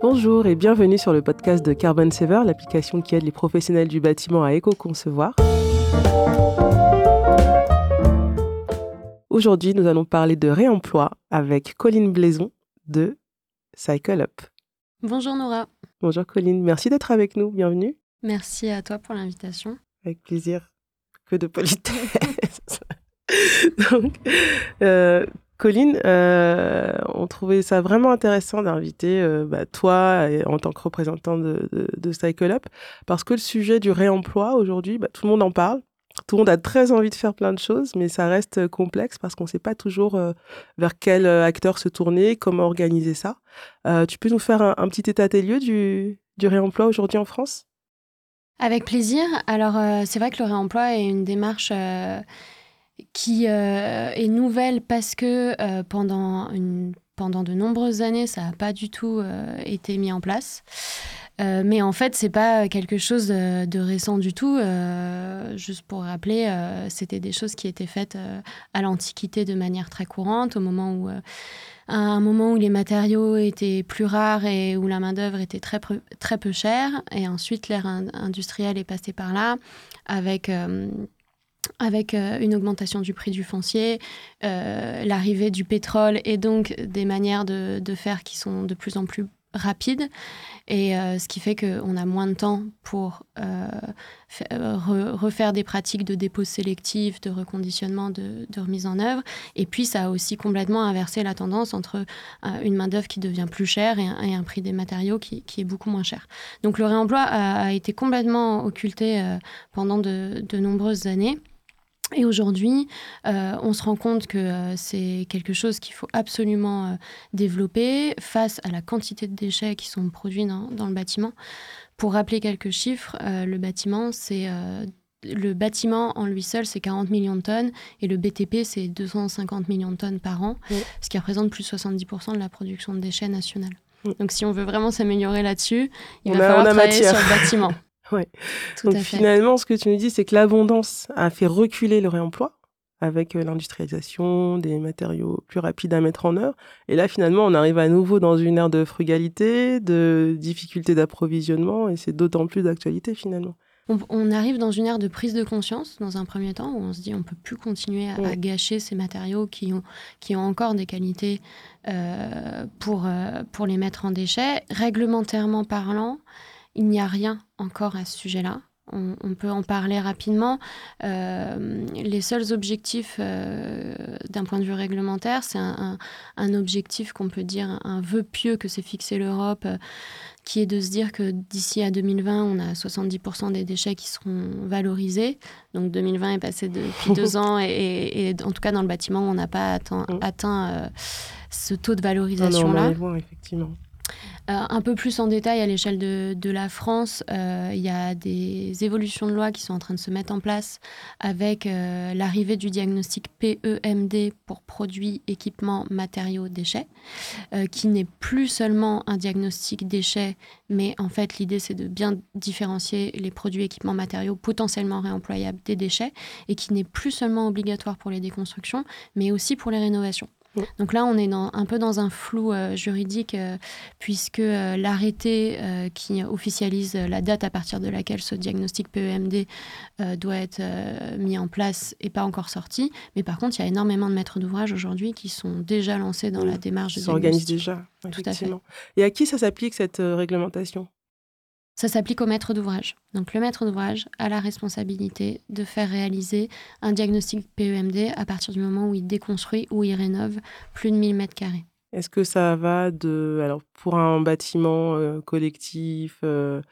Bonjour et bienvenue sur le podcast de Carbon Saver, l'application qui aide les professionnels du bâtiment à éco-concevoir. Aujourd'hui, nous allons parler de réemploi avec Colline Blaison de Cycle Up. Bonjour Nora. Bonjour Colline, merci d'être avec nous, bienvenue. Merci à toi pour l'invitation. Avec plaisir, que de politesse. Donc, euh, Colline, euh, on trouvait ça vraiment intéressant d'inviter euh, bah, toi en tant que représentant de, Cycle Up, parce que le sujet du réemploi aujourd'hui, bah, tout le monde en parle. Tout le monde a très envie de faire plein de choses, mais ça reste complexe parce qu'on ne sait pas toujours euh, vers quel acteur se tourner, comment organiser ça. tu peux nous faire un, petit état des lieux du réemploi aujourd'hui en France? Avec plaisir. Alors, c'est vrai que le réemploi est une démarche qui euh, est nouvelle parce que euh, pendant, une, pendant de nombreuses années, ça n'a pas du tout euh, été mis en place. mais en fait, c'est pas quelque chose de, récent du tout. juste pour rappeler, c'était des choses qui étaient faites à l'Antiquité de manière très courante, au moment où, à un moment où les matériaux étaient plus rares et où la main d'œuvre était très, très peu chère. Et ensuite, l'ère industrielle est passée par là avec avec euh, une augmentation du prix du foncier, euh, l'arrivée du pétrole et donc des manières de, faire qui sont de plus en plus rapides. Et euh, ce qui fait qu'on a moins de temps pour refaire des pratiques de dépôt sélectif, de reconditionnement, de, remise en œuvre. Et puis, ça a aussi complètement inversé la tendance entre une main-d'œuvre qui devient plus chère et un, prix des matériaux qui, est beaucoup moins cher. Donc, le réemploi a, été complètement occulté pendant de nombreuses années. Et aujourd'hui, euh, on se rend compte que euh, c'est quelque chose qu'il faut absolument euh, développer face à la quantité de déchets qui sont produits dans, le bâtiment. Pour rappeler quelques chiffres, le bâtiment, c'est le bâtiment en lui seul, c'est 40 millions de tonnes et le BTP, c'est 250 millions de tonnes par an, ce qui représente plus de 70% de la production de déchets nationale. Donc si on veut vraiment s'améliorer là-dessus, il va falloir travailler sur le bâtiment. Ouais. Donc finalement, ce que tu nous dis, c'est que l'abondance a fait reculer le réemploi avec euh, l'industrialisation, des matériaux plus rapides à mettre en œuvre. Et là, finalement, on arrive à nouveau dans une ère de frugalité, de difficulté d'approvisionnement, et c'est d'autant plus d'actualité finalement. On, arrive dans une ère de prise de conscience, dans un premier temps, où on se dit on peut plus continuer à, gâcher ces matériaux qui ont, qui ont encore des qualités euh, pour, euh, pour les mettre en déchets. Réglementairement parlant, il n'y a rien encore à ce sujet-là. On, peut en parler rapidement. Euh, les seuls objectifs euh, d'un point de vue réglementaire, c'est un, objectif qu'on peut dire, un vœu pieux que s'est fixé l'Europe, euh, qui est de se dire que d'ici à 2020, on a 70% des déchets qui seront valorisés. Donc 2020 est passé depuis deux ans et, en tout cas dans le bâtiment, on n'a pas atteint, mm. atteint ce taux de valorisation-là. effectivement. Euh, un peu plus en détail à l'échelle de, la France, euh, il y a des évolutions de loi qui sont en train de se mettre en place avec euh, l'arrivée du diagnostic PEMD pour produits, équipements, matériaux, déchets, qui n'est plus seulement un diagnostic déchets, mais en fait l'idée c'est de bien différencier les produits, équipements, matériaux potentiellement réemployables des déchets, et qui n'est plus seulement obligatoire pour les déconstructions, mais aussi pour les rénovations. Donc là, on est un peu dans un flou euh, juridique, euh, puisque euh, l'arrêté qui officialise la date à partir de laquelle ce diagnostic PEMD doit être mis en place n'est pas encore sorti. Mais par contre, il y a énormément de maîtres d'ouvrage aujourd'hui qui sont déjà lancés dans la démarche de Ça s'organise déjà, Tout À fait. Et à qui ça s'applique cette réglementation? Ça s'applique au maître d'ouvrage. Donc le maître d'ouvrage a la responsabilité de faire réaliser un diagnostic PEMD à partir du moment où il déconstruit ou il rénove plus de 1000 mètres carrés. Est-ce que ça va de... Alors pour un bâtiment euh, collectif, euh,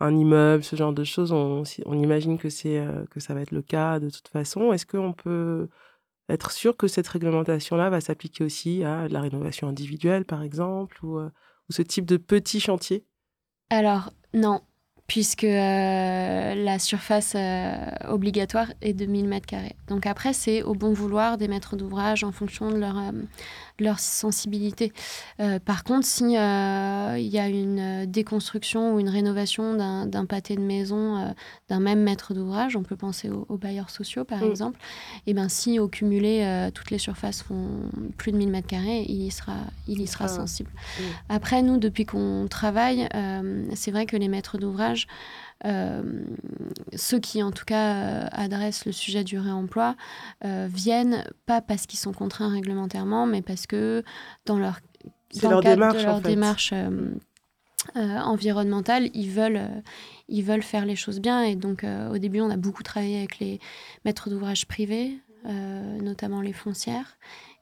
un immeuble, ce genre de choses, on, on imagine que, c'est, euh, que ça va être le cas de toute façon. Est-ce qu'on peut être sûr que cette réglementation-là va s'appliquer aussi à la rénovation individuelle, par exemple, ou, ou ce type de petits chantiers? Alors, non, puisque la surface obligatoire est de 1000 m2. Donc après, c'est au bon vouloir des maîtres d'ouvrage en fonction de leur, leur sensibilité. Euh, par contre, si euh, y a une déconstruction ou une rénovation d'un pâté de maison euh, d'un même maître d'ouvrage, on peut penser aux, bailleurs sociaux par mm. exemple, et ben si au cumulé toutes les surfaces font plus de 1000 mètres carrés, il y sera, il y sera sensible. Mm. Après, nous, depuis qu'on travaille, c'est vrai que les maîtres d'ouvrage euh, ceux qui en tout cas euh, adressent le sujet du réemploi euh, viennent pas parce qu'ils sont contraints réglementairement, mais parce que dans leur, dans démarche, de leur démarche environnementale, ils veulent, ils veulent faire les choses bien. Et donc au début, on a beaucoup travaillé avec les maîtres d'ouvrage privés, notamment les foncières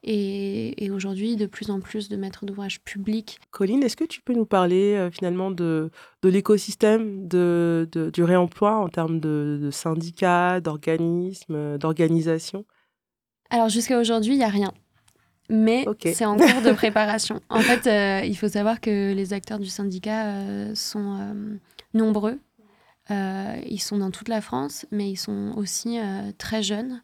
et, aujourd'hui de plus en plus de maîtres d'ouvrage publics. Colline, est-ce que tu peux nous parler euh, finalement de, de l'écosystème de, du réemploi en termes de, syndicats, d'organismes, euh, d'organisation Alors jusqu'à aujourd'hui, il n'y a rien. Mais c'est en cours de préparation. En fait, euh, il faut savoir que les acteurs du syndicat sont nombreux. ils sont dans toute la France, mais ils sont aussi très jeunes.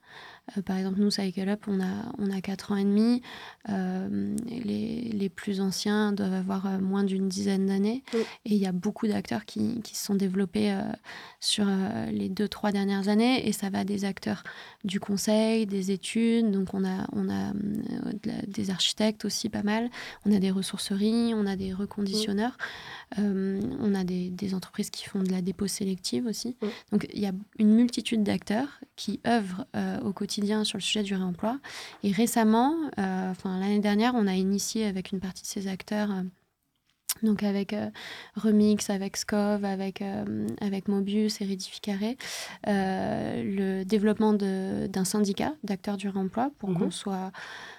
Euh, par exemple, nous, Cycle Up, on a, on a 4 ans et demi. Euh, les, les, plus anciens doivent avoir euh, moins d'une dizaine d'années. Et il y a beaucoup d'acteurs qui, qui, se sont développés sur les 2-3 dernières années. Et ça va des acteurs du conseil, des études. Donc, on a, on a des architectes aussi pas mal. On a des ressourceries, on a des reconditionneurs. on a des, des, entreprises qui font de la dépôt sélective aussi. Donc, il y a une multitude d'acteurs qui œuvrent au quotidien sur le sujet du réemploi. Et récemment, euh, enfin l'année dernière, on a initié avec une partie de ces acteurs euh, donc avec euh, Remix, avec Scov, avec, avec Mobius et Redificaré, le développement d'un syndicat d'acteurs du réemploi pour qu'on mhm. soit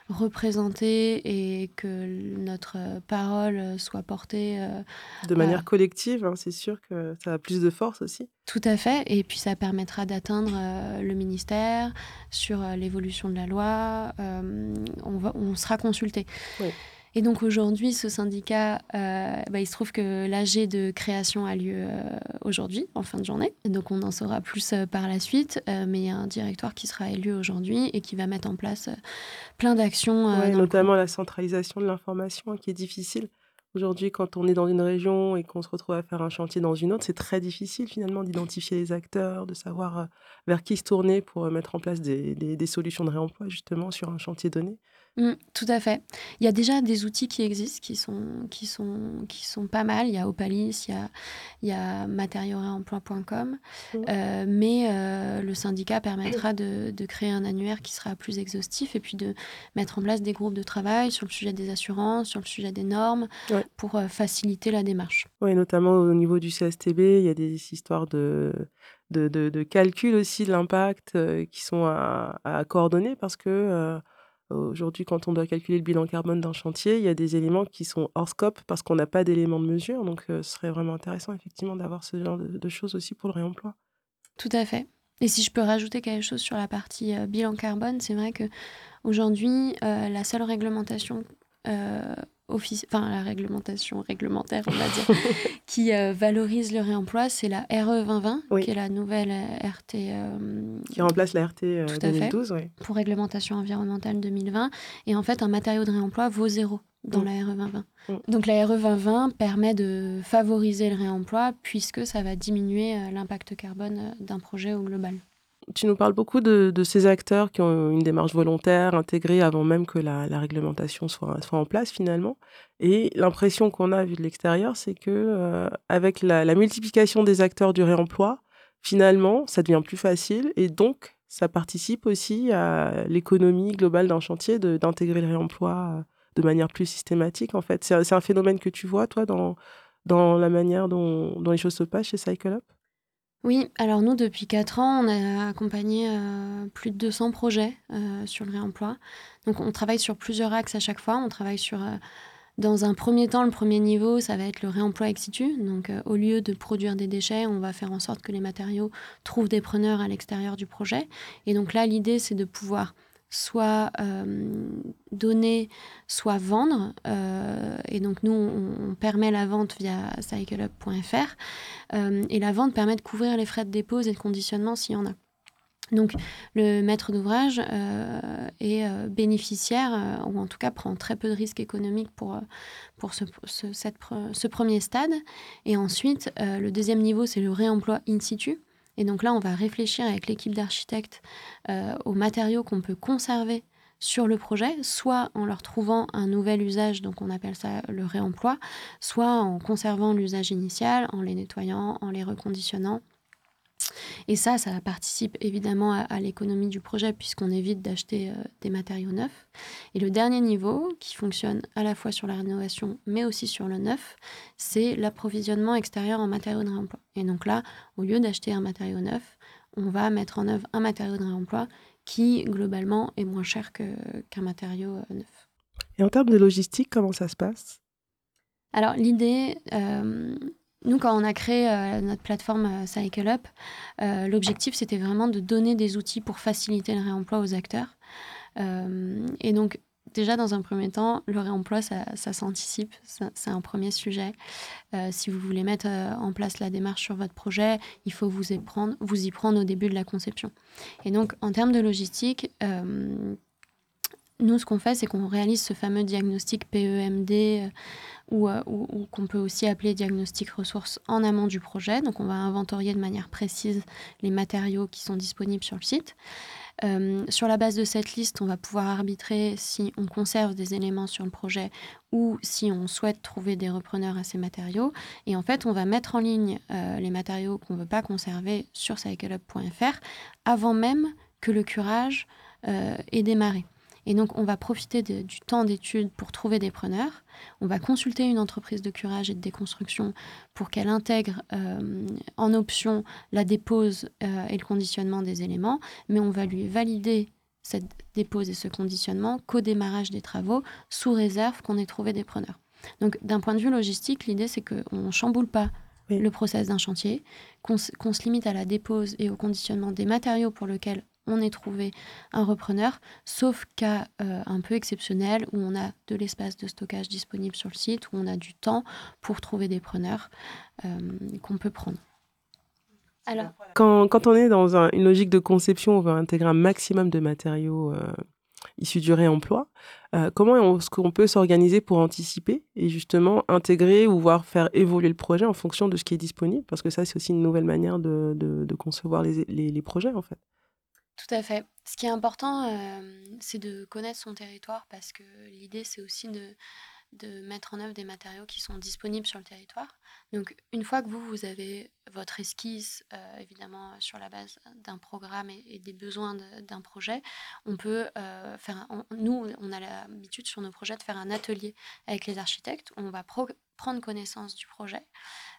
représenté et que notre parole soit portée. Euh, de manière collective, hein, c'est sûr que ça a plus de force aussi. Tout à fait, et puis ça permettra d'atteindre euh, le ministère sur euh, l'évolution de la loi. on, va, on sera consulté. Oui. Et donc aujourd'hui, ce syndicat, euh, bah, il se trouve que l'AG de création a lieu euh, aujourd'hui, en fin de journée. donc on en saura plus euh, par la suite. mais il y a un directoire qui sera élu aujourd'hui et qui va mettre en place plein d'actions. notamment la centralisation de l'information qui est difficile. Aujourd'hui, quand on est dans une région et qu'on se retrouve à faire un chantier dans une autre, c'est très difficile finalement d'identifier les acteurs, de savoir vers qui se tourner pour mettre en place des, des solutions de réemploi justement sur un chantier donné. Mmh, tout à fait. Il y a déjà des outils qui existent, qui sont, qui sont, qui sont pas mal. Il y a Opalis, il y a, il y a matérioréemploi.com. Mmh. Euh, mais euh, le syndicat permettra de, de, créer un annuaire qui sera plus exhaustif et puis de mettre en place des groupes de travail sur le sujet des assurances, sur le sujet des normes, pour euh, faciliter la démarche. Oui, notamment au niveau du CSTB, il y a des histoires de, de, de, calcul aussi de l'impact qui sont à, à, coordonner parce que Aujourd'hui, quand on doit calculer le bilan carbone d'un chantier, il y a des éléments qui sont hors scope parce qu'on n'a pas d'éléments de mesure. Donc, ce serait vraiment intéressant, effectivement, d'avoir ce genre de, choses aussi pour le réemploi. Tout à fait. Et si je peux rajouter quelque chose sur la partie bilan carbone, c'est vrai que aujourd'hui, la seule réglementation enfin la réglementation réglementaire, on va dire, qui euh, valorise le réemploi, c'est la RE 2020, qui est la nouvelle euh, RT. Euh, qui remplace la RT 2012, oui. Pour réglementation environnementale 2020. Et en fait, un matériau de réemploi vaut zéro dans mm. la RE 2020. Mm. Donc la RE 2020 permet de favoriser le réemploi puisque ça va diminuer l'impact carbone d'un projet au global. Tu nous parles beaucoup de, ces acteurs qui ont une démarche volontaire intégrée avant même que la, réglementation soit, soit, en place finalement. Et l'impression qu'on a vu de l'extérieur, c'est que euh, avec la, multiplication des acteurs du réemploi, finalement, ça devient plus facile et donc ça participe aussi à l'économie globale d'un chantier d'intégrer le réemploi euh, de manière plus systématique. En fait, c'est un phénomène que tu vois toi dans dans la manière dont, dont les choses se passent chez Cycle Up? Oui, alors nous, depuis 4 ans, on a accompagné euh, plus de 200 projets euh, sur le réemploi. Donc on travaille sur plusieurs axes à chaque fois. On travaille sur, euh, dans un premier temps, le premier niveau, ça va être le réemploi ex situ. Donc au lieu de produire des déchets, on va faire en sorte que les matériaux trouvent des preneurs à l'extérieur du projet. Et donc là, l'idée, c'est de pouvoir soit donner, soit vendre. et donc nous, on, permet la vente via cycleup.fr. et la vente permet de couvrir les frais de dépose et de conditionnement s'il y en a. Donc le maître d'ouvrage euh, est euh, bénéficiaire, euh, ou en tout cas prend très peu de risques économiques pour, pour ce, ce, premier stade. Et ensuite, le deuxième niveau, c'est le réemploi in situ. Et donc là, on va réfléchir avec l'équipe d'architectes aux matériaux qu'on peut conserver sur le projet, soit en leur trouvant un nouvel usage, donc on appelle ça le réemploi, soit en conservant l'usage initial, en les nettoyant, en les reconditionnant et ça, ça participe évidemment à, l'économie du projet puisqu'on évite d'acheter euh, des matériaux neufs. Et le dernier niveau, qui fonctionne à la fois sur la rénovation mais aussi sur le neuf, c'est l'approvisionnement extérieur en matériaux de réemploi. Et donc là, au lieu d'acheter un matériau neuf, on va mettre en œuvre un matériau de réemploi qui, globalement, est moins cher qu'un matériau euh, neuf. Et en termes de logistique, comment ça se passe? Alors l'idée, euh, nous, quand on a créé euh, notre plateforme euh, CycleUp, euh, l'objectif, c'était vraiment de donner des outils pour faciliter le réemploi aux acteurs. et donc, déjà, dans un premier temps, le réemploi, ça, s'anticipe. C'est un premier sujet. si vous voulez mettre en place la démarche sur votre projet, il faut vous y prendre, vous y prendre au début de la conception. Et donc, en termes de logistique, nous, ce qu'on fait, c'est qu'on réalise ce fameux diagnostic PEMD euh, ou, qu'on peut aussi appeler diagnostic ressources en amont du projet. Donc on va inventorier de manière précise les matériaux qui sont disponibles sur le site. Euh, sur la base de cette liste, on va pouvoir arbitrer si on conserve des éléments sur le projet ou si on souhaite trouver des repreneurs à ces matériaux. Et en fait, on va mettre en ligne euh, les matériaux qu'on ne veut pas conserver sur cycleup.fr avant même que le curage ait démarré. Et donc, on va profiter du temps d'étude pour trouver des preneurs. On va consulter une entreprise de curage et de déconstruction pour qu'elle intègre euh, en option la dépose euh, et le conditionnement des éléments, mais on va lui valider cette dépose et ce conditionnement qu'au démarrage des travaux, sous réserve qu'on ait trouvé des preneurs. Donc, d'un point de vue logistique, l'idée, c'est qu'on ne chamboule pas le process d'un chantier, qu'on se limite à la dépose et au conditionnement des matériaux pour lesquels on ait trouvé un repreneur, sauf cas euh, un peu exceptionnel où on a de l'espace de stockage disponible sur le site, où on a du temps pour trouver des preneurs euh, qu'on peut prendre. Alors, quand, on est dans une logique de conception, on veut intégrer un maximum de matériaux euh, issus du réemploi. comment est-ce qu'on peut s'organiser pour anticiper et justement intégrer ou voir faire évoluer le projet en fonction de ce qui est disponible? Parce que ça, c'est aussi une nouvelle manière de, concevoir les projets, en fait. Tout à fait. Ce qui est important, c'est de connaître son territoire parce que l'idée, c'est aussi de, de mettre en œuvre des matériaux qui sont disponibles sur le territoire. Donc, une fois que vous, vous avez votre esquisse, euh, évidemment, sur la base d'un programme et, des besoins d'un projet, on peut euh, faire. nous, on a l'habitude sur nos projets de faire un atelier avec les architectes. On va prendre connaissance du projet.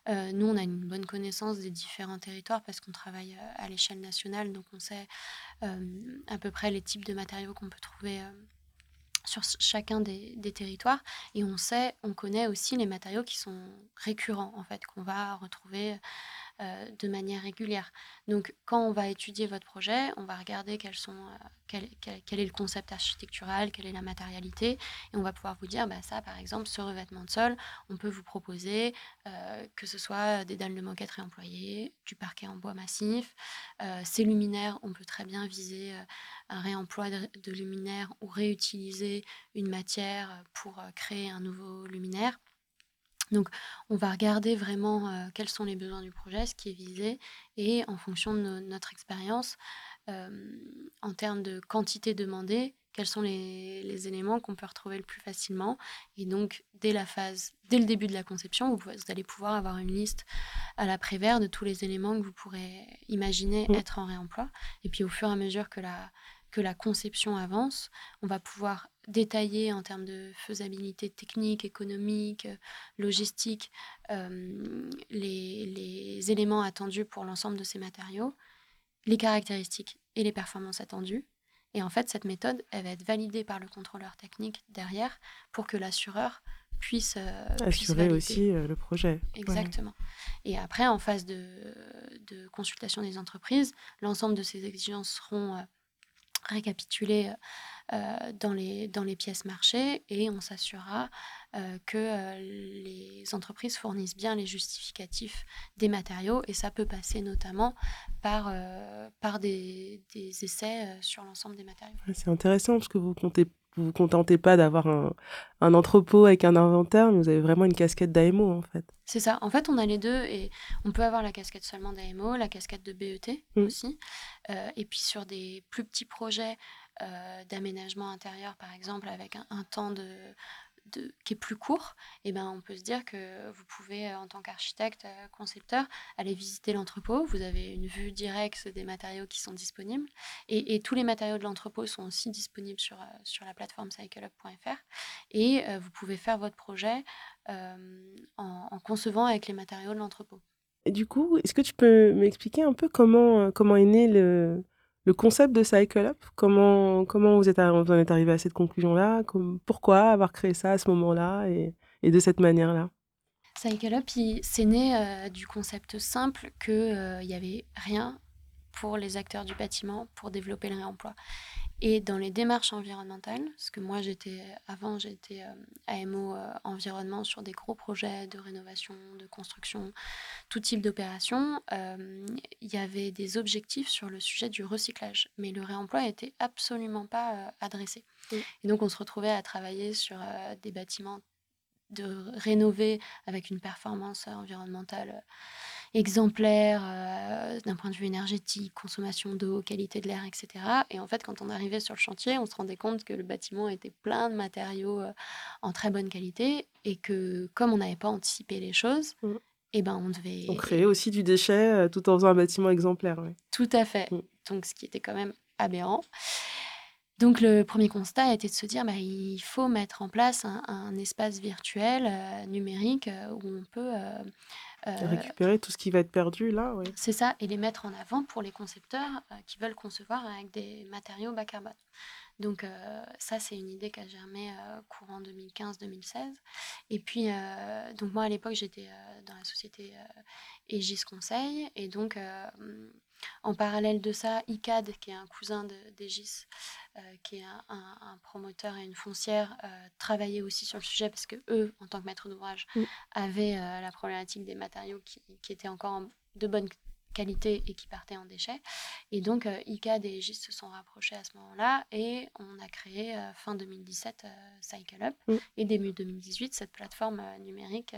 Euh, nous, on a une bonne connaissance des différents territoires parce qu'on travaille euh, à l'échelle nationale, donc on sait euh, à peu près les types de matériaux qu'on peut trouver sur chacun des, territoires et on sait, on connaît aussi les matériaux qui sont récurrents en fait, qu'on va retrouver euh, de manière régulière. Donc, quand on va étudier votre projet, on va regarder euh, quel, quel, est le concept architectural, quelle est la matérialité, et on va pouvoir vous dire, bah, ça, par exemple, ce revêtement de sol, on peut vous proposer euh, que ce soit des dalles de moquette réemployées, du parquet en bois massif, ces luminaires, on peut très bien viser un réemploi de, de luminaires ou réutiliser une matière pour créer un nouveau luminaire. Donc, on va regarder vraiment euh, quels sont les besoins du projet, ce qui est visé, et en fonction de notre expérience, euh, en termes de quantité demandée, quels sont les, éléments qu'on peut retrouver le plus facilement. Et donc, dès la phase, dès le début de la conception, vous, allez pouvoir avoir une liste à la Prévert de tous les éléments que vous pourrez imaginer mmh. être en réemploi. Et puis, au fur et à mesure que la, que la conception avance, on va pouvoir détailler en termes de faisabilité technique, économique, logistique, euh, les, éléments attendus pour l'ensemble de ces matériaux, les caractéristiques et les performances attendues. Et en fait, cette méthode, elle va être validée par le contrôleur technique derrière pour que l'assureur puisse, euh, assurer aussi euh, le projet. Exactement. Et après, en phase de, de, consultation des entreprises, l'ensemble de ces exigences seront récapituler dans, les, dans les pièces marché et on s'assurera que les entreprises fournissent bien les justificatifs des matériaux et ça peut passer notamment par, par des, des essais sur l'ensemble des matériaux. C'est intéressant parce que vous comptez vous vous contentez pas d'avoir un, un, entrepôt avec un inventaire, mais vous avez vraiment une casquette d'AMO en fait. C'est ça. En fait, on a les deux et on peut avoir la casquette seulement d'AMO, la casquette de BET mmh. aussi. Euh, et puis sur des plus petits projets euh, d'aménagement intérieur, par exemple, avec un temps de, qui est plus court, eh ben, on peut se dire que vous pouvez, euh, en tant qu'architecte, euh, concepteur, aller visiter l'entrepôt. Vous avez une vue directe des matériaux qui sont disponibles. Et, tous les matériaux de l'entrepôt sont aussi disponibles sur, euh, sur la plateforme cycleup.fr. Et vous pouvez faire votre projet en, concevant avec les matériaux de l'entrepôt. Et du coup, est-ce que tu peux m'expliquer un peu comment, comment est né le, le concept de Cycle Up, comment, comment vous, êtes, vous en êtes arrivé à cette conclusion-là? Pourquoi avoir créé ça à ce moment-là et, de cette manière-là? Cycle Up, c'est né euh, du concept simple qu'il euh, n'y avait rien pour les acteurs du bâtiment pour développer le réemploi. Et dans les démarches environnementales, parce que moi j'étais avant j'étais euh, AMO euh, environnement sur des gros projets de rénovation, de construction, tout type d'opération, euh, il y avait des objectifs sur le sujet du recyclage, mais le réemploi n'était absolument pas adressé. Et donc on se retrouvait à travailler sur des bâtiments de rénover avec une performance environnementale exemplaire euh, d'un point de vue énergétique, consommation d'eau, qualité de l'air, etc. Et en fait, quand on arrivait sur le chantier, on se rendait compte que le bâtiment était plein de matériaux euh, en très bonne qualité et que comme on n'avait pas anticipé les choses, mmh. et eh ben on devait... On créait aussi du déchet euh, tout en faisant un bâtiment exemplaire. Tout à fait. Mmh. Donc ce qui était quand même aberrant. Donc le premier constat été de se dire bah, il faut mettre en place un, espace virtuel numérique où on peut euh, récupérer tout ce qui va être perdu là, oui. C'est ça, et les mettre en avant pour les concepteurs euh, qui veulent concevoir avec des matériaux bas carbone. Donc euh, ça, c'est une idée qui a germé courant 2015-2016. Et puis, donc moi, à l'époque, j'étais dans la société Aegis Conseil. Et donc, en parallèle de ça, ICAD, qui est un cousin d'Aegis, euh, qui est un, promoteur et une foncière, euh, travaillaient aussi sur le sujet parce que eux, en tant que maîtres d'ouvrage, mm. avaient euh, la problématique des matériaux qui, qui, étaient encore de bonne qualité et qui partaient en déchets. Et donc, ICAD et Aegis se sont rapprochés à ce moment-là et on a créé fin 2017 Cycle Up. Mm. Et début 2018, cette plateforme numérique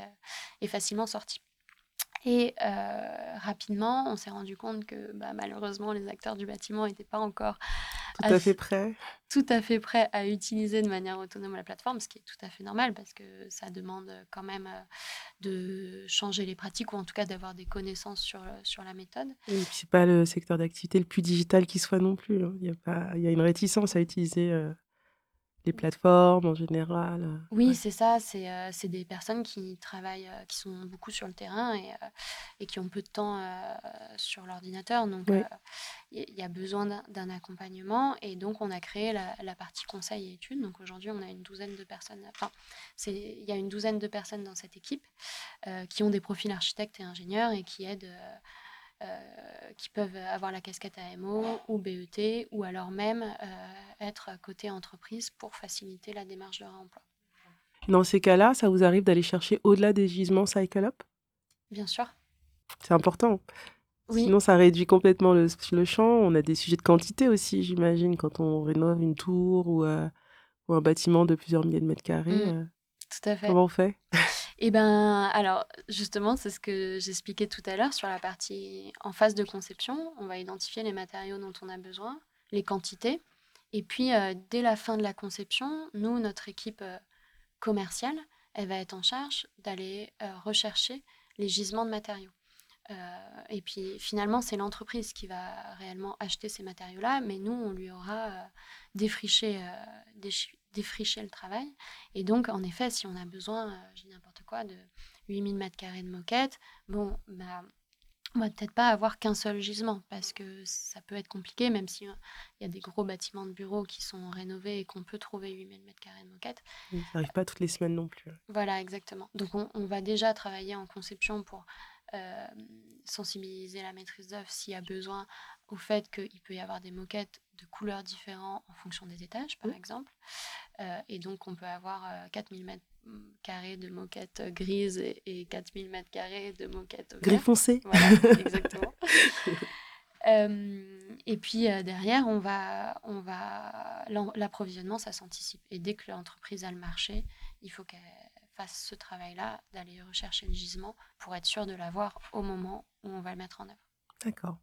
est facilement sortie. Et euh, rapidement, on s'est rendu compte que bah, malheureusement, les acteurs du bâtiment n'étaient pas encore tout à, fait prêts. Tout à fait prêts à utiliser de manière autonome la plateforme, ce qui est tout à fait normal parce que ça demande quand même euh, de changer les pratiques ou en tout cas d'avoir des connaissances sur, sur la méthode. Et puis, c'est pas le secteur d'activité le plus digital qui soit non plus. Hein. Il y, a pas, il y a une réticence à utiliser. Euh, les plateformes en général euh, Oui, c'est ça. C'est c'est des personnes qui travaillent, qui sont beaucoup sur le terrain et, et qui ont peu de temps sur l'ordinateur. Donc, il y, a besoin d'un accompagnement. Et donc, on a créé la, la partie conseil et études. Donc, aujourd'hui, on a une douzaine de personnes. Enfin, il y a une douzaine de personnes dans cette équipe qui ont des profils architectes et ingénieurs et qui aident euh, qui peuvent avoir la casquette AMO ou BET ou alors même euh, être côté entreprise pour faciliter la démarche de réemploi. Dans ces cas-là, ça vous arrive d'aller chercher au-delà des gisements Cycle Up? Bien sûr. C'est important. Sinon, ça réduit complètement le, champ. On a des sujets de quantité aussi, j'imagine, quand on rénove une tour ou, euh, ou, un bâtiment de plusieurs milliers de mètres carrés. Mmh. Tout à fait. Comment on fait? Eh ben, alors, justement, c'est ce que j'expliquais tout à l'heure sur la partie en phase de conception. On va identifier les matériaux dont on a besoin, les quantités. Et puis, euh, dès la fin de la conception, nous, notre équipe euh, commerciale, elle va être en charge d'aller euh, rechercher les gisements de matériaux. et puis, finalement, c'est l'entreprise qui va réellement acheter ces matériaux-là, mais nous, on lui aura défriché, défricher le travail. Et donc, en effet, si on a besoin, euh, j'ai n'importe quoi, de 8000 mètres carrés de moquette, bon, bah, on va peut-être pas avoir qu'un seul gisement parce que ça peut être compliqué, même s'il euh, il y a des gros bâtiments de bureaux qui sont rénovés et qu'on peut trouver 8000 mètres carrés de moquette. Ça n'arrive pas toutes les semaines non plus. Hein. Voilà, exactement. Donc, on, on va déjà travailler en conception pour euh, sensibiliser la maîtrise d'œuvre s'il y a besoin au fait qu'il peut y avoir des moquettes de couleurs différents en fonction des étages, par exemple. et donc, on peut avoir 4000 mètres carrés de moquettes grises et, 4000 mètres carrés de moquettes gris foncé. Voilà, exactement. et puis derrière, on va, on va l'approvisionnement, ça s'anticipe. Et dès que l'entreprise a le marché, il faut qu'elle fasse ce travail-là, d'aller rechercher le gisement pour être sûr de l'avoir au moment où on va le mettre en œuvre. D'accord.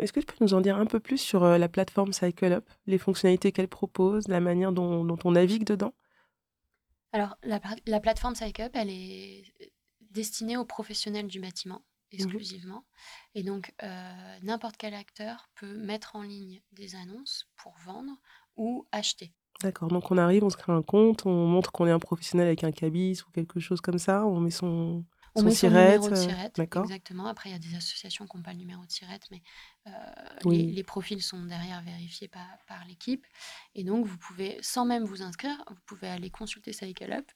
Est-ce, que tu peux nous en dire un peu plus sur la plateforme CycleUp, les fonctionnalités qu'elle propose, la manière dont, dont on navigue dedans? Alors, la, la plateforme CycleUp, elle est destinée aux professionnels du bâtiment mmh exclusivement. Et donc, n'importe quel acteur peut mettre en ligne des annonces pour vendre ou acheter. D'accord, donc on arrive, on se crée un compte, on montre qu'on est un professionnel avec un cabis ou quelque chose comme ça, on met son, on met son numéro de tirette, exactement. Après, il y a des associations qui n'ont pas le numéro de tirette, mais les, profils sont derrière vérifiés par, par l'équipe. Et donc, vous pouvez, sans même vous inscrire, vous pouvez aller consulter CycleUp,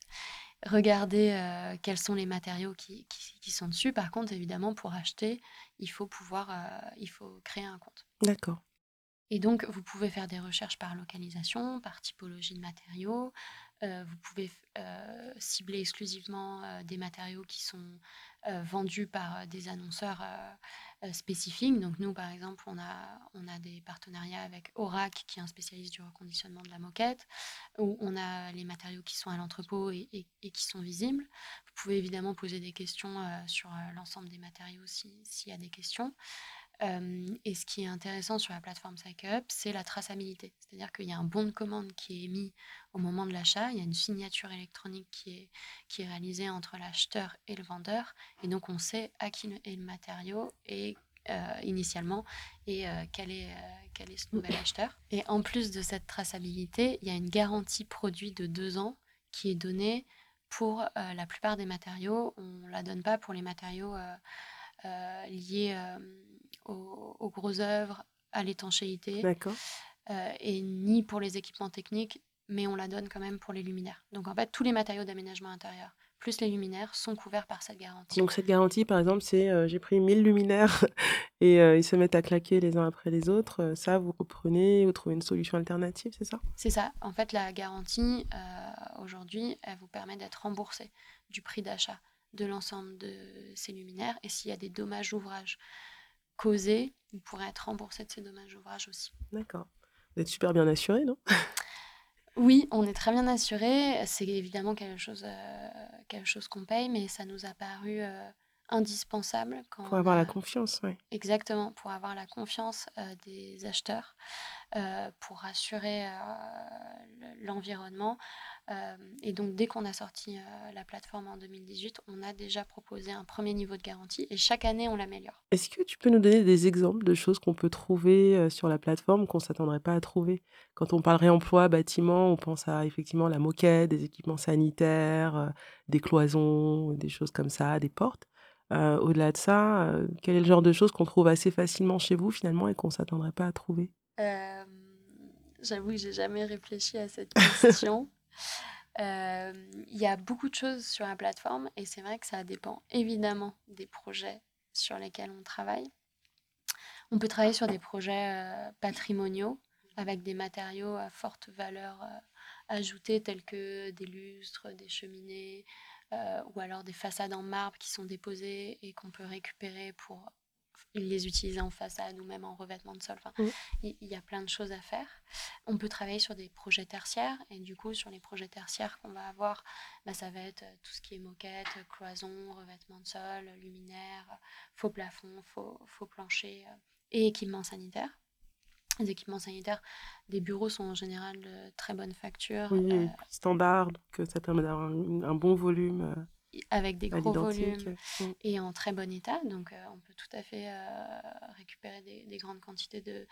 regarder quels sont les matériaux qui, qui, sont dessus. Par contre, évidemment, pour acheter, il faut pouvoir, il faut créer un compte. D'accord. Et donc, vous pouvez faire des recherches par localisation, par typologie de matériaux. Euh, vous pouvez euh, cibler exclusivement euh, des matériaux qui sont vendus par des annonceurs spécifiques. Donc, nous, par exemple, on a, on a des partenariats avec Orac, qui est un spécialiste du reconditionnement de la moquette, où on a les matériaux qui sont à l'entrepôt et, et, qui sont visibles. Vous pouvez évidemment poser des questions sur l'ensemble des matériaux s'il y a des questions et ce qui est intéressant sur la plateforme SignUp, c'est la traçabilité. C'est-à-dire qu'il y a un bon de commande qui est émis au moment de l'achat, il y a une signature électronique qui est, qui est réalisée entre l'acheteur et le vendeur, et donc on sait à qui est le matériau et initialement et quel, est, quel est ce nouvel acheteur. Et en plus de cette traçabilité, il y a une garantie produit de deux ans qui est donnée pour la plupart des matériaux. On ne la donne pas pour les matériaux liés aux, grosses œuvres, à l'étanchéité. D'accord. Euh, et ni pour les équipements techniques, mais on la donne quand même pour les luminaires. Donc en fait, tous les matériaux d'aménagement intérieur, plus les luminaires, sont couverts par cette garantie. Donc cette garantie, par exemple, c'est euh, j'ai pris 1000 luminaires et euh, ils se mettent à claquer les uns après les autres. ça, vous reprenez, vous trouvez une solution alternative, c'est ça? C'est ça. En fait, la garantie, aujourd'hui, elle vous permet d'être remboursé du prix d'achat de l'ensemble de ces luminaires. Et s'il y a des dommages ouvrages causé, il pourrait être remboursé de ces dommages d'ouvrage aussi. D'accord. Vous êtes super bien assuré, non? Oui, on est très bien assuré. C'est évidemment quelque chose, euh, quelque chose qu'on paye, mais ça nous a paru euh, indispensable. Quand pour avoir la confiance, oui. Exactement, pour avoir la confiance euh, des acheteurs, pour assurer l'environnement. et donc, dès qu'on a sorti la plateforme en 2018, on a déjà proposé un premier niveau de garantie et chaque année, on l'améliore. Est-ce que tu peux nous donner des exemples de choses qu'on peut trouver sur la plateforme qu'on ne s'attendrait pas à trouver? Quand on parle réemploi, bâtiment, on pense à effectivement la moquette, des équipements sanitaires, des cloisons, des choses comme ça, des portes. Au-delà de ça, quel est le genre de choses qu'on trouve assez facilement chez vous finalement et qu'on ne s'attendrait pas à trouver? J'avoue que j'ai jamais réfléchi à cette question. Il y a beaucoup de choses sur la plateforme et c'est vrai que ça dépend évidemment des projets sur lesquels on travaille. On peut travailler sur des projets patrimoniaux avec des matériaux à forte valeur ajoutée tels que des lustres, des cheminées, euh, ou alors des façades en marbre qui sont déposées et qu'on peut récupérer pour les utiliser en façade ou même en revêtement de sol. Enfin, mmh. il y, a plein de choses à faire. On peut travailler sur des projets tertiaires et du coup sur les projets tertiaires qu'on va avoir, bah, ça va être tout ce qui est moquette, cloison, revêtement de sol, luminaire, faux plafond, faux, faux plancher euh, et équipements sanitaires les équipements sanitaires des bureaux sont en général de très bonne facture. Oui, euh, standard, donc ça permet d'avoir un, bon volume. Euh, avec des gros volumes mm. et en très bon état. Donc euh, on peut tout à fait récupérer des, grandes quantités de,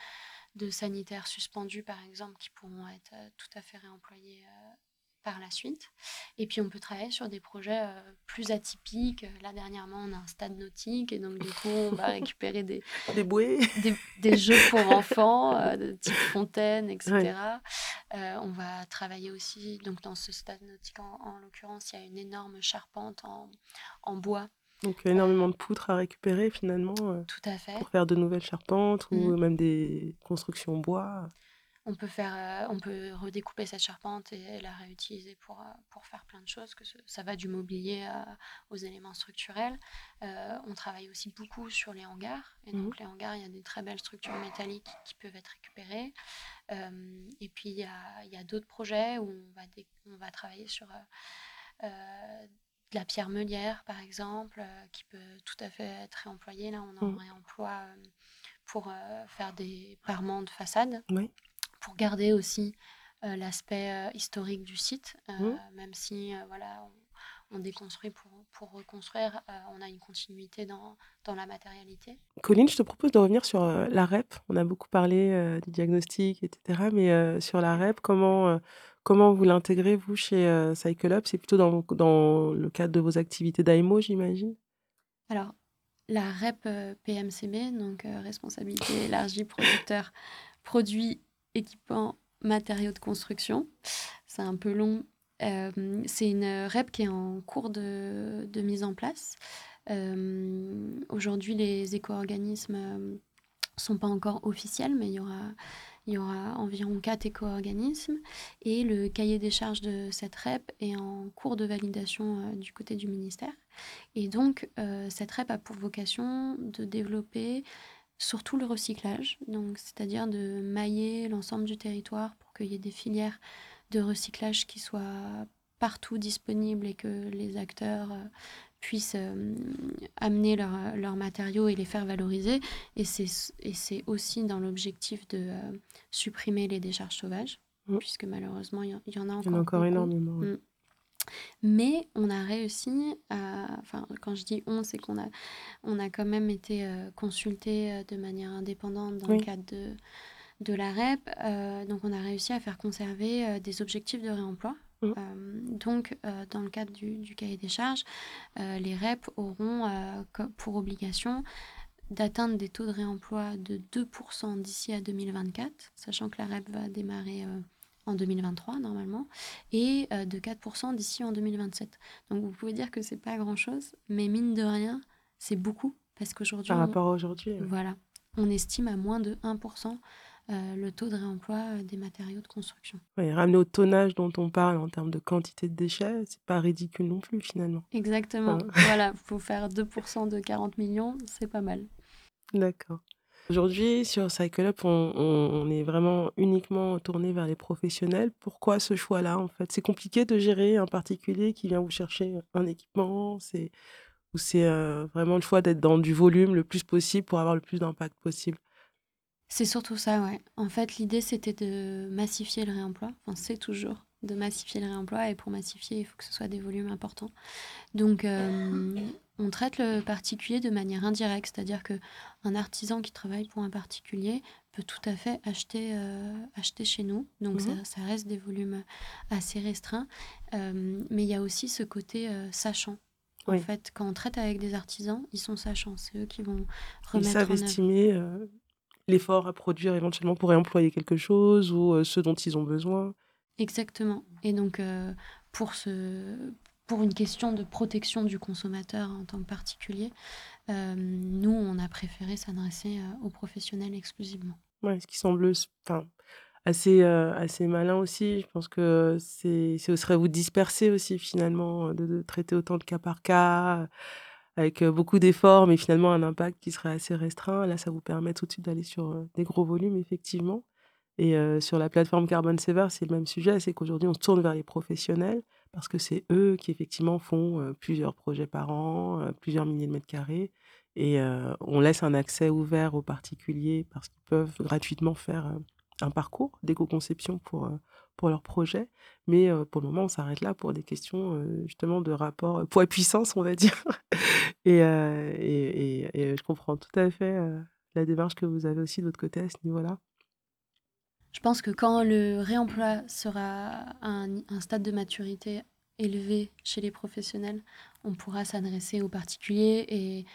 de, sanitaires suspendus, par exemple, qui pourront être tout à fait réemployés par la suite. Et puis on peut travailler sur des projets euh, plus atypiques. Là dernièrement on a un stade nautique et donc du coup on va récupérer des, des bouées, des, jeux pour enfants, euh, de type fontaine, etc. Euh, on va travailler aussi, donc dans ce stade nautique en, l'occurrence, il y a une énorme charpente en, en bois donc il y a énormément de poutres à récupérer finalement. Tout à fait. Pour faire de nouvelles charpentes ou mmh. même des constructions en bois. On peut, faire, euh, on peut redécouper cette charpente et la réutiliser pour, euh, pour faire plein de choses, que ça va du mobilier aux éléments structurels. Euh, on travaille aussi beaucoup sur les hangars. Et donc, mmh. les hangars, il y a des très belles structures métalliques qui peuvent être récupérées. et puis, il y a, y a d'autres projets où on va, on va travailler sur de la pierre meulière, par exemple, qui peut tout à fait être réemployée. Là, on en mmh. réemploie pour faire des parements de façade. Oui pour garder aussi euh, l'aspect euh, historique du site, euh, mmh. même si voilà, on, déconstruit pour, pour reconstruire, on a une continuité dans, dans, la matérialité. Colline, je te propose de revenir sur la REP. On a beaucoup parlé du diagnostic, etc. Mais sur la REP, comment, comment vous l'intégrez, vous, chez Cycle Up C'est plutôt dans, dans le cadre de vos activités d'AIMO, j'imagine? Alors, la REP PMCB, donc responsabilité élargie producteur, produit équipant matériaux de construction. C'est un peu long. Euh, c'est une REP qui est en cours de, de mise en place. Euh, aujourd'hui, les éco-organismes ne euh, sont pas encore officiels, mais il y aura, il y aura environ quatre éco-organismes. Et le cahier des charges de cette REP est en cours de validation du côté du ministère. Et donc, cette REP a pour vocation de développer surtout le recyclage, donc c'est-à-dire de mailler l'ensemble du territoire pour qu'il y ait des filières de recyclage qui soient partout disponibles et que les acteurs euh, puissent euh, amener leurs matériaux et les faire valoriser. Et c'est aussi dans l'objectif de euh, supprimer les décharges sauvages, mmh. puisque malheureusement, il y, en a encore. Il y en a encore énormément. Mmh. Mais on a réussi à, enfin quand je dis on, c'est qu'on a, on a quand même été euh, consulté euh, de manière indépendante dans le cadre de, de la REP. Euh, donc on a réussi à faire conserver des objectifs de réemploi. Mmh. donc, dans le cadre du, du cahier des charges, les REP auront pour obligation d'atteindre des taux de réemploi de 2% d'ici à 2024, sachant que la REP va démarrer en 2023 normalement, et euh, de 4% d'ici en 2027. Donc vous pouvez dire que c'est pas grand-chose, mais mine de rien, c'est beaucoup, parce qu'aujourd'hui... Par rapport à aujourd'hui. Voilà. On estime à moins de 1% euh, le taux de réemploi euh, des matériaux de construction. Ouais, ramener au tonnage dont on parle en termes de quantité de déchets, c'est pas ridicule non plus finalement. Exactement. voilà, faut faire 2% de 40 millions, c'est pas mal. D'accord. Aujourd'hui, sur Cycle Up, on, est vraiment uniquement tourné vers les professionnels. Pourquoi ce choix-là, en fait? C'est compliqué de gérer un particulier qui vient vous chercher un équipement? C'est ou c'est, euh, vraiment le choix d'être dans du volume le plus possible pour avoir le plus d'impact possible? C'est surtout ça, ouais. En fait, l'idée, c'était de massifier le réemploi. Enfin, c'est toujours de massifier le réemploi et pour massifier, il faut que ce soit des volumes importants. Donc, euh, on traite le particulier de manière indirecte, c'est-à-dire que un artisan qui travaille pour un particulier peut tout à fait acheter, euh, acheter chez nous. Donc, ça, mmh reste des volumes assez restreints. Euh, mais il y a aussi ce côté sachant. En fait, quand on traite avec des artisans, ils sont sachants. C'est eux qui vont remettre ils savent estimer l'effort à produire éventuellement pour réemployer quelque chose ou ce dont ils ont besoin. Exactement. Et donc, euh, pour, ce, pour une question de protection du consommateur en tant que particulier, euh, nous, on a préféré s'adresser euh, aux professionnels exclusivement. Oui, ce qui semble assez, assez malin aussi. Je pense que ce serait vous disperser aussi finalement, de, traiter autant de cas par cas, avec beaucoup d'efforts, mais finalement un impact qui serait assez restreint. Là, ça vous permet tout de suite d'aller sur des gros volumes, effectivement. Et sur la plateforme Carbon Saver, c'est le même sujet, c'est qu'aujourd'hui, on se tourne vers les professionnels parce que c'est eux qui, effectivement, font plusieurs projets par an, plusieurs milliers de mètres carrés. Et on laisse un accès ouvert aux particuliers parce qu'ils peuvent gratuitement faire un parcours d'éco-conception pour, pour leur projet. Mais pour le moment, on s'arrête là pour des questions justement de rapport poids-puissance, on va dire. et, et, et, je comprends tout à fait la démarche que vous avez aussi de votre côté à ce niveau-là. Je pense que quand le réemploi sera à un, stade de maturité élevé chez les professionnels, on pourra s'adresser aux particuliers et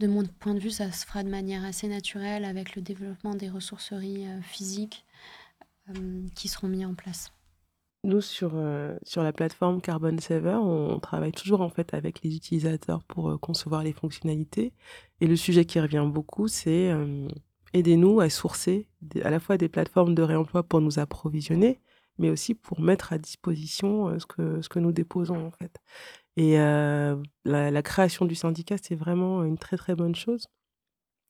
de mon point de vue, ça se fera de manière assez naturelle avec le développement des ressourceries euh, physiques euh, qui seront mis en place. Nous, sur, euh, sur la plateforme Carbon Saver, on, travaille toujours en fait avec les utilisateurs pour concevoir les fonctionnalités. Et le sujet qui revient beaucoup, c'est aidez-nous à sourcer à la fois des plateformes de réemploi pour nous approvisionner, mais aussi pour mettre à disposition ce, que, ce que nous déposons en fait. Et la, création du syndicat, c'est vraiment une très très bonne chose.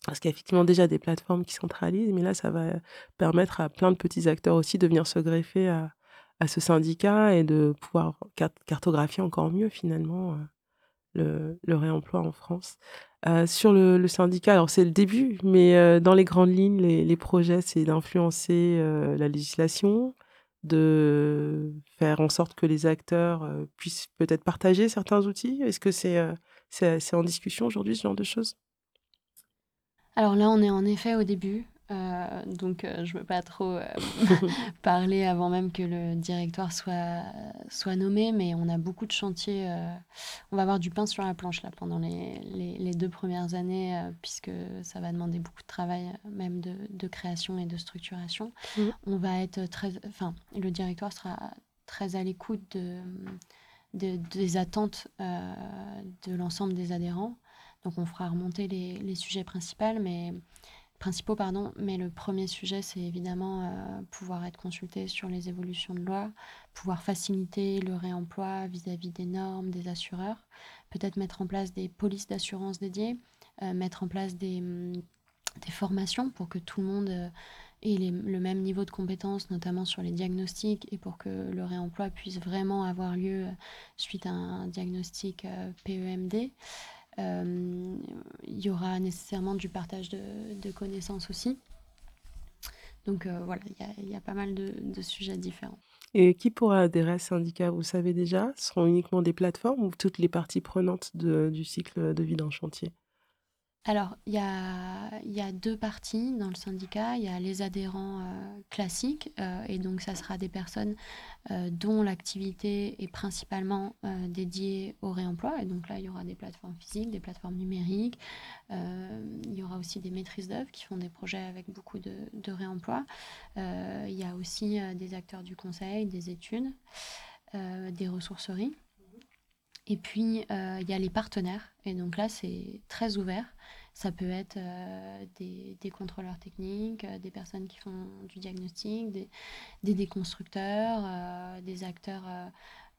Parce qu'il y a effectivement déjà des plateformes qui centralisent, mais là, ça va permettre à plein de petits acteurs aussi de venir se greffer à, à ce syndicat et de pouvoir cartographier encore mieux finalement le, le, réemploi en France. Sur le, syndicat, alors c'est le début, mais dans les grandes lignes, les, projets, c'est d'influencer la législation, de faire en sorte que les acteurs puissent peut-être partager certains outils Est-ce que c'est c'est en discussion aujourd'hui, ce genre de choses? Alors là, on est en effet au début. Euh, donc, euh, je ne veux pas trop euh, parler avant même que le directoire soit, soit nommé, mais on a beaucoup de chantiers. on va avoir du pain sur la planche là pendant les, les, deux premières années, puisque ça va demander beaucoup de travail, même de, de création et de structuration. Mmh. On va être très. Enfin, le directoire sera très à l'écoute de, de, des attentes de l'ensemble des adhérents. Donc, on fera remonter les, les sujets principaux, mais principaux, pardon, mais le premier sujet, c'est évidemment euh, pouvoir être consulté sur les évolutions de loi, pouvoir faciliter le réemploi vis-à-vis des normes, des assureurs, peut-être mettre en place des polices d'assurance dédiées, euh, mettre en place des, mm, des, formations pour que tout le monde euh, ait le même niveau de compétence, notamment sur les diagnostics, et pour que le réemploi puisse vraiment avoir lieu suite à un diagnostic PEMD. Euh, il y aura nécessairement du partage de, connaissances aussi. Donc euh, voilà, il y, a pas mal de, sujets différents. Et qui pourra adhérer à ce syndicat Vous savez déjà? Seront uniquement des plateformes ou toutes les parties prenantes du cycle de vie d'un chantier? Alors, il y a, deux parties dans le syndicat. Il y a les adhérents euh, classiques, euh, et donc ça sera des personnes euh, dont l'activité est principalement dédiée au réemploi. Et donc là, il y aura des plateformes physiques, des plateformes numériques. il y aura aussi des maîtrises d'œuvre qui font des projets avec beaucoup de, de réemploi. il y a aussi des acteurs du conseil, des études, des ressourceries. Et puis, euh, il y a les partenaires. Et donc là, c'est très ouvert. Ça peut être euh, des, des, contrôleurs techniques, euh, des personnes qui font du diagnostic, des, des déconstructeurs, des acteurs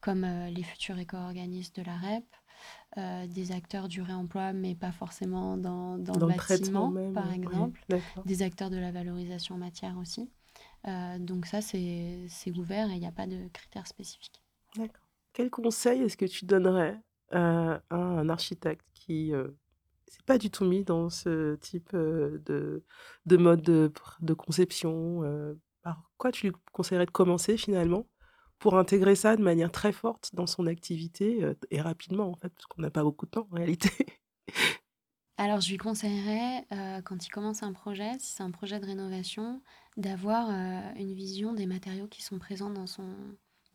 comme les futurs éco-organismes de la REP, des acteurs du réemploi, mais pas forcément dans, dans, le, bâtiment, par exemple, des acteurs de la valorisation matière aussi. donc ça, c'est ouvert et il n'y a pas de critères spécifiques. D'accord. Quel conseil est-ce que tu donnerais à un architecte qui ne s'est pas du tout mis dans ce type de, de mode de, de conception Par quoi tu lui conseillerais de commencer finalement pour intégrer ça de manière très forte dans son activité et rapidement en fait, parce qu'on n'a pas beaucoup de temps en réalité? Alors, je lui conseillerais, quand il commence un projet, si c'est un projet de rénovation, d'avoir une vision des matériaux qui sont présents dans son,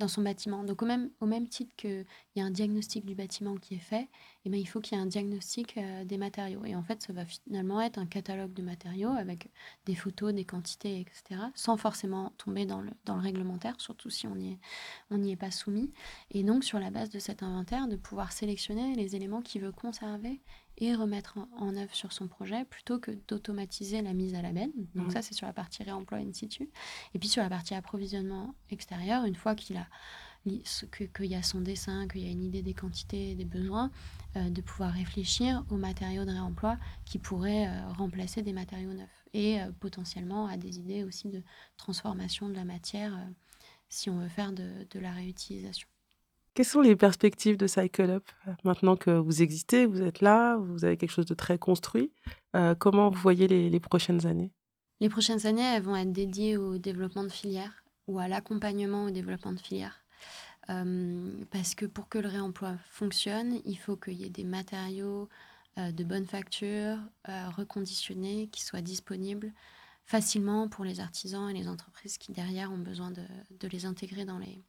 dans son bâtiment. Donc au même, au même titre qu'il y a un diagnostic du bâtiment qui est fait, eh bien, il faut qu'il y ait un diagnostic euh, des matériaux. Et en fait, ça va finalement être un catalogue de matériaux avec des photos, des quantités, etc., sans forcément tomber dans le, dans le réglementaire, surtout si on n'y est, est pas soumis. Et donc sur la base de cet inventaire, de pouvoir sélectionner les éléments qu'il veut conserver et remettre en, œuvre sur son projet plutôt que d'automatiser la mise à la benne. Donc mmh. ça, c'est sur la partie réemploi in situ. Et puis sur la partie approvisionnement extérieur, une fois qu'il a qu'il y a son dessin, qu'il y a une idée des quantités et des besoins, euh, de pouvoir réfléchir aux matériaux de réemploi qui pourraient euh, remplacer des matériaux neufs et euh, potentiellement à des idées aussi de transformation de la matière si on veut faire de la réutilisation. Quelles sont les perspectives de Cycle Up? Maintenant que vous existez, vous êtes là, vous avez quelque chose de très construit euh, Comment vous voyez les, prochaines années? Les prochaines années, elles vont être dédiées au développement de filières ou à l'accompagnement au développement de filières. Euh, parce que pour que le réemploi fonctionne, il faut qu'il y ait des matériaux euh, de bonne facture, reconditionnés, qui soient disponibles facilement pour les artisans et les entreprises qui derrière ont besoin de, de les intégrer dans les,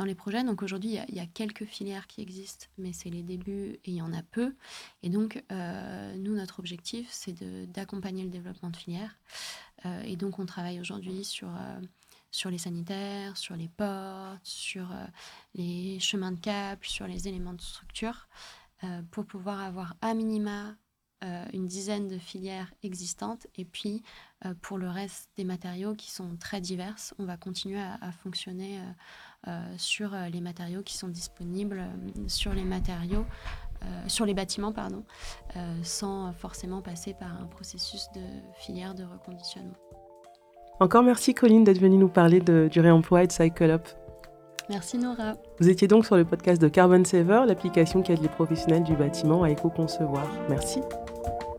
dans les projets. Donc aujourd'hui, il y, a quelques filières qui existent, mais c'est les débuts et il y en a peu. Et donc, euh, nous, notre objectif, c'est d'accompagner le développement de filières. Euh, et donc, on travaille aujourd'hui sur, euh, sur les sanitaires, sur les portes, sur les chemins de cap, sur les éléments de structure, pour pouvoir avoir à minima une dizaine de filières existantes. Et puis, pour le reste des matériaux qui sont très diverses, on va continuer à, fonctionner sur les matériaux qui sont disponibles, sur les matériaux. sur les bâtiments, pardon, sans forcément passer par un processus de filière de reconditionnement. Encore merci Colline d'être venue nous parler de, du réemploi et de Cycle Up. Merci Nora. Vous étiez donc sur le podcast de Carbon Saver, l'application qui aide les professionnels du bâtiment à éco-concevoir. Merci.